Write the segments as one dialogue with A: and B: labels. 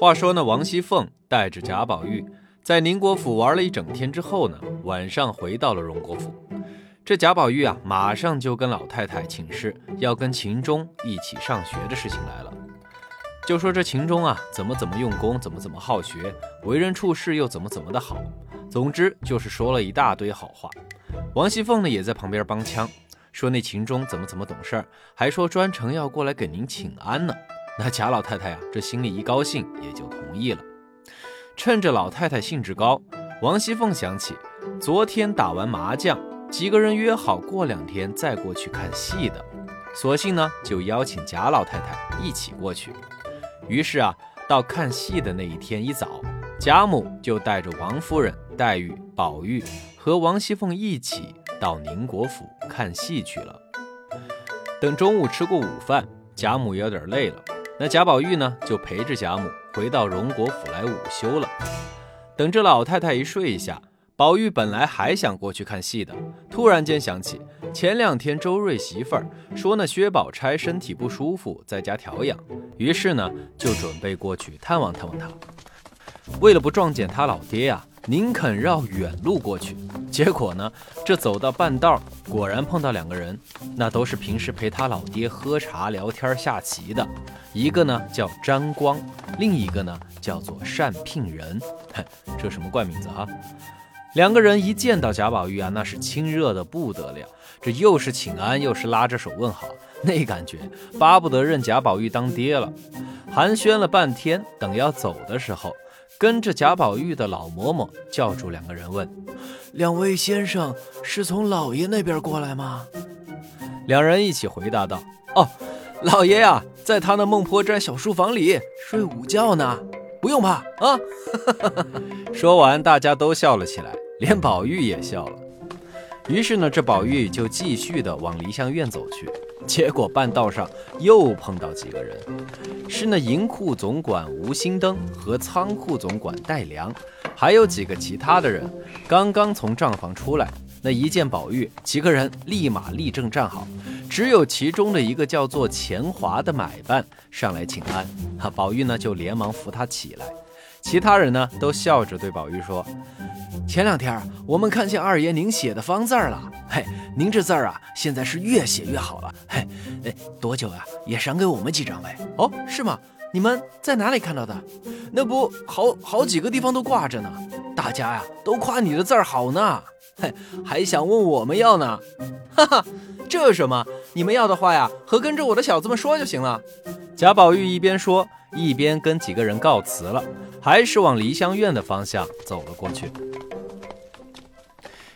A: 话说呢，王熙凤带着贾宝玉在宁国府玩了一整天之后呢，晚上回到了荣国府。这贾宝玉啊，马上就跟老太太请示，要跟秦钟一起上学的事情来了。就说这秦钟啊，怎么怎么用功，怎么怎么好学，为人处事又怎么怎么的好。总之就是说了一大堆好话。王熙凤呢，也在旁边帮腔，说那秦钟怎么怎么懂事儿，还说专程要过来给您请安呢。那贾老太太呀，这心里一高兴，也就同意了。趁着老太太兴致高，王熙凤想起昨天打完麻将，几个人约好过两天再过去看戏的，索性呢就邀请贾老太太一起过去。于是啊，到看戏的那一天一早，贾母就带着王夫人、黛玉、宝玉和王熙凤一起到宁国府看戏去了。等中午吃过午饭，贾母有点累了。那贾宝玉呢，就陪着贾母回到荣国府来午休了。等着老太太一睡下，宝玉本来还想过去看戏的，突然间想起前两天周瑞媳妇儿说那薛宝钗身体不舒服，在家调养，于是呢就准备过去探望探望她。为了不撞见他老爹呀，宁肯绕远路过去。结果呢，这走到半道，果然碰到两个人，那都是平时陪他老爹喝茶聊天下棋的。一个呢叫沾光，另一个呢叫做单聘仁。哼，这什么怪名字啊？两个人一见到贾宝玉啊，那是亲热的不得了。这又是请安，又是拉着手问好，那感觉巴不得认贾宝玉当爹了。寒暄了半天，等要走的时候。跟着贾宝玉的老嬷嬷叫住两个人问：“
B: 两位先生是从老爷那边过来吗？”
A: 两人一起回答道：“哦，老爷呀，在他那孟婆斋小书房里睡午觉呢，不用怕啊。”说完，大家都笑了起来，连宝玉也笑了。于是呢，这宝玉就继续的往梨香院走去。结果半道上又碰到几个人，是那银库总管吴新登和仓库总管戴良，还有几个其他的人，刚刚从账房出来。那一见宝玉，几个人立马立正站好，只有其中的一个叫做钱华的买办上来请安。哈，宝玉呢就连忙扶他起来，其他人呢都笑着对宝玉说。前两天我们看见二爷您写的方字儿了，嘿，您这字儿啊，现在是越写越好了，嘿，哎，多久呀？也赏给我们几张呗？哦，是吗？你们在哪里看到的？那不好好几个地方都挂着呢，大家呀都夸你的字儿好呢，嘿，还想问我们要呢，哈哈，这什么？你们要的话呀，和跟着我的小子们说就行了。贾宝玉一边说，一边跟几个人告辞了，还是往梨香院的方向走了过去。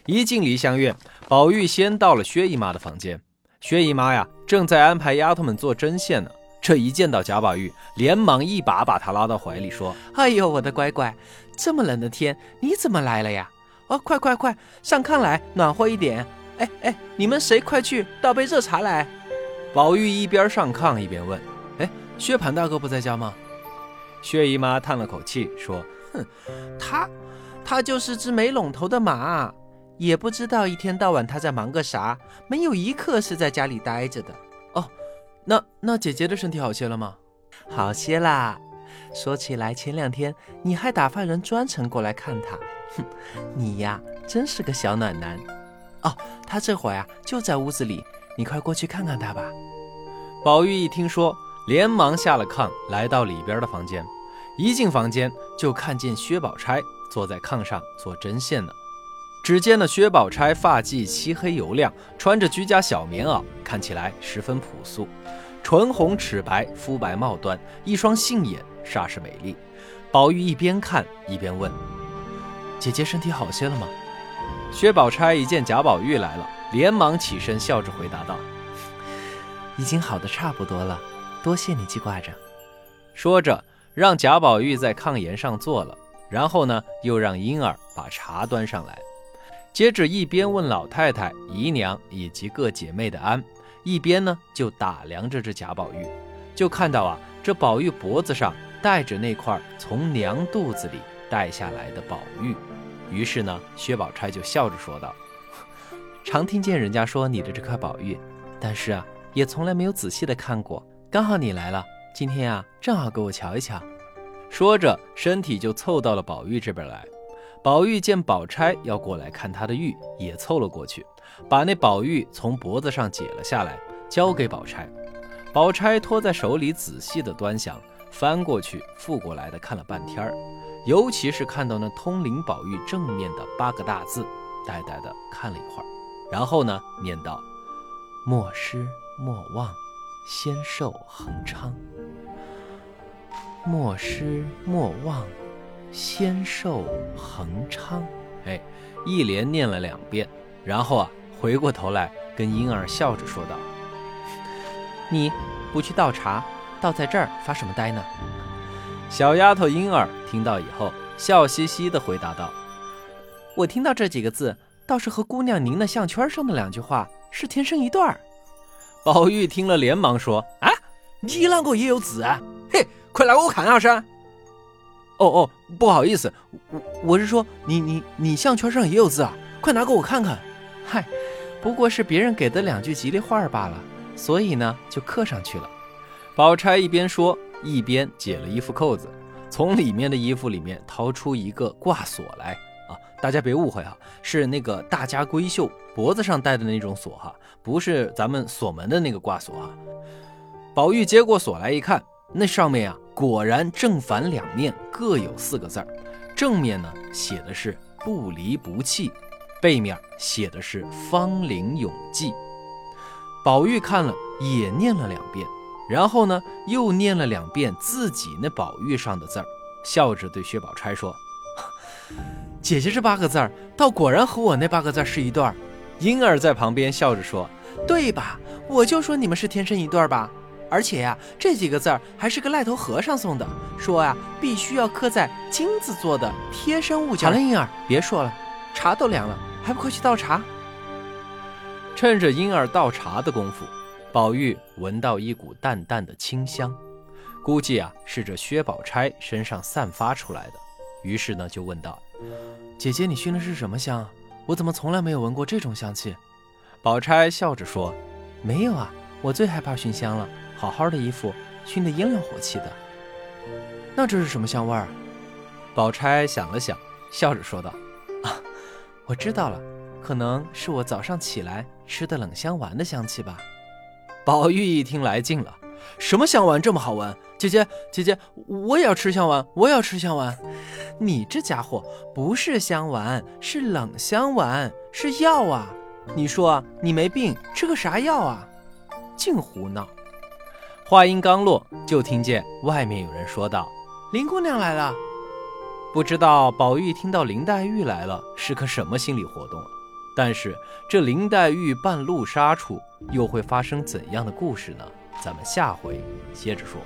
A: 一进梨香院，宝玉先到了薛姨妈的房间。薛姨妈呀，正在安排丫头们做针线呢。这一见到贾宝玉，连忙一把把他拉到怀里，说：“
C: 哎呦，我的乖乖，这么冷的天，你怎么来了呀？哦，快快快，上炕来，暖和一点。哎哎，你们谁快去倒杯热茶来？”
A: 宝玉一边上炕一边问：“哎，薛蟠大哥不在家吗？”薛姨妈叹了口气，说：“
C: 哼，他，他就是只没拢头的马。”也不知道一天到晚他在忙个啥，没有一刻是在家里待着的。
A: 哦，那那姐姐的身体好些了吗？
C: 好些啦。说起来，前两天你还打发人专程过来看她。哼，你呀，真是个小暖男。哦，他这会儿呀就在屋子里，你快过去看看他吧。
A: 宝玉一听说，连忙下了炕，来到里边的房间。一进房间，就看见薛宝钗坐在炕上做针线呢。只见那薛宝钗发髻漆黑油亮，穿着居家小棉袄，看起来十分朴素，唇红齿白，肤白貌端，一双杏眼，煞是美丽。宝玉一边看一边问：“姐姐身体好些了吗？”薛宝钗一见贾宝玉来了，连忙起身，笑着回答道：“
C: 已经好的差不多了，多谢你记挂着。”
A: 说着，让贾宝玉在炕沿上坐了，然后呢，又让婴儿把茶端上来。接着一边问老太太、姨娘以及各姐妹的安，一边呢就打量着这贾宝玉，就看到啊，这宝玉脖子上戴着那块从娘肚子里带下来的宝玉。于是呢，薛宝钗就笑着说道：“
C: 常听见人家说你的这块宝玉，但是啊，也从来没有仔细的看过。刚好你来了，今天啊，正好给我瞧一瞧。”
A: 说着，身体就凑到了宝玉这边来。宝玉见宝钗要过来看他的玉，也凑了过去，把那宝玉从脖子上解了下来，交给宝钗。宝钗托在手里，仔细的端详，翻过去覆过来的看了半天儿，尤其是看到那通灵宝玉正面的八个大字，呆呆的看了一会儿，然后呢，念道：“
C: 莫失莫忘，仙寿恒昌。莫失莫忘。”仙寿恒昌，
A: 哎，一连念了两遍，然后啊，回过头来跟婴儿笑着说道：“
C: 你不去倒茶，倒在这儿发什么呆呢？”
A: 小丫头婴儿听到以后，笑嘻嘻地回答道：“
C: 我听到这几个字，倒是和姑娘您那项圈上的两句话是天生一对儿。”
A: 宝玉听了，连忙说：“
B: 啊，你啷个也有字啊？嘿，快来我看下噻！”
C: 哦哦，不好意思，我我是说你你你项圈上也有字啊，快拿给我看看。嗨，不过是别人给的两句吉利话罢了，所以呢就刻上去了。
A: 宝钗一边说，一边解了衣服扣子，从里面的衣服里面掏出一个挂锁来啊，大家别误会哈，是那个大家闺秀脖子上戴的那种锁哈，不是咱们锁门的那个挂锁哈。宝玉接过锁来一看，那上面啊。果然正反两面各有四个字儿，正面呢写的是不离不弃，背面写的是芳龄永继。宝玉看了也念了两遍，然后呢又念了两遍自己那宝玉上的字儿，笑着对薛宝钗说：“
C: 姐姐这八个字儿，倒果然和我那八个字是一对儿。”
A: 婴儿在旁边笑着说：“
C: 对吧？我就说你们是天生一对儿吧。”而且呀，这几个字儿还是个赖头和尚送的，说呀，必须要刻在金子做的贴身物件。
B: 好了，婴儿，别说了，茶都凉了，还不快去倒茶？
A: 趁着婴儿倒茶的功夫，宝玉闻到一股淡淡的清香，估计啊是这薛宝钗身上散发出来的。于是呢，就问道：“
C: 姐姐，你熏的是什么香？我怎么从来没有闻过这种香气？”
A: 宝钗笑着说：“
C: 没有啊，我最害怕熏香了。”好好的衣服熏得烟燎火气的，那这是什么香味儿？
A: 宝钗想了想，笑着说道：“
C: 啊，我知道了，可能是我早上起来吃的冷香丸的香气吧。”
A: 宝玉一听来劲了：“
C: 什么香丸这么好闻？姐姐，姐姐，我也要吃香丸，我也要吃香丸。你这家伙不是香丸，是冷香丸，是药啊！你说你没病，吃个啥药啊？净胡闹！”
A: 话音刚落就听见外面有人说道
C: 林姑娘来了。
A: 不知道宝玉听到林黛玉来了是个什么心理活动但是这林黛玉半路杀出又会发生怎样的故事呢？咱们下回接着说。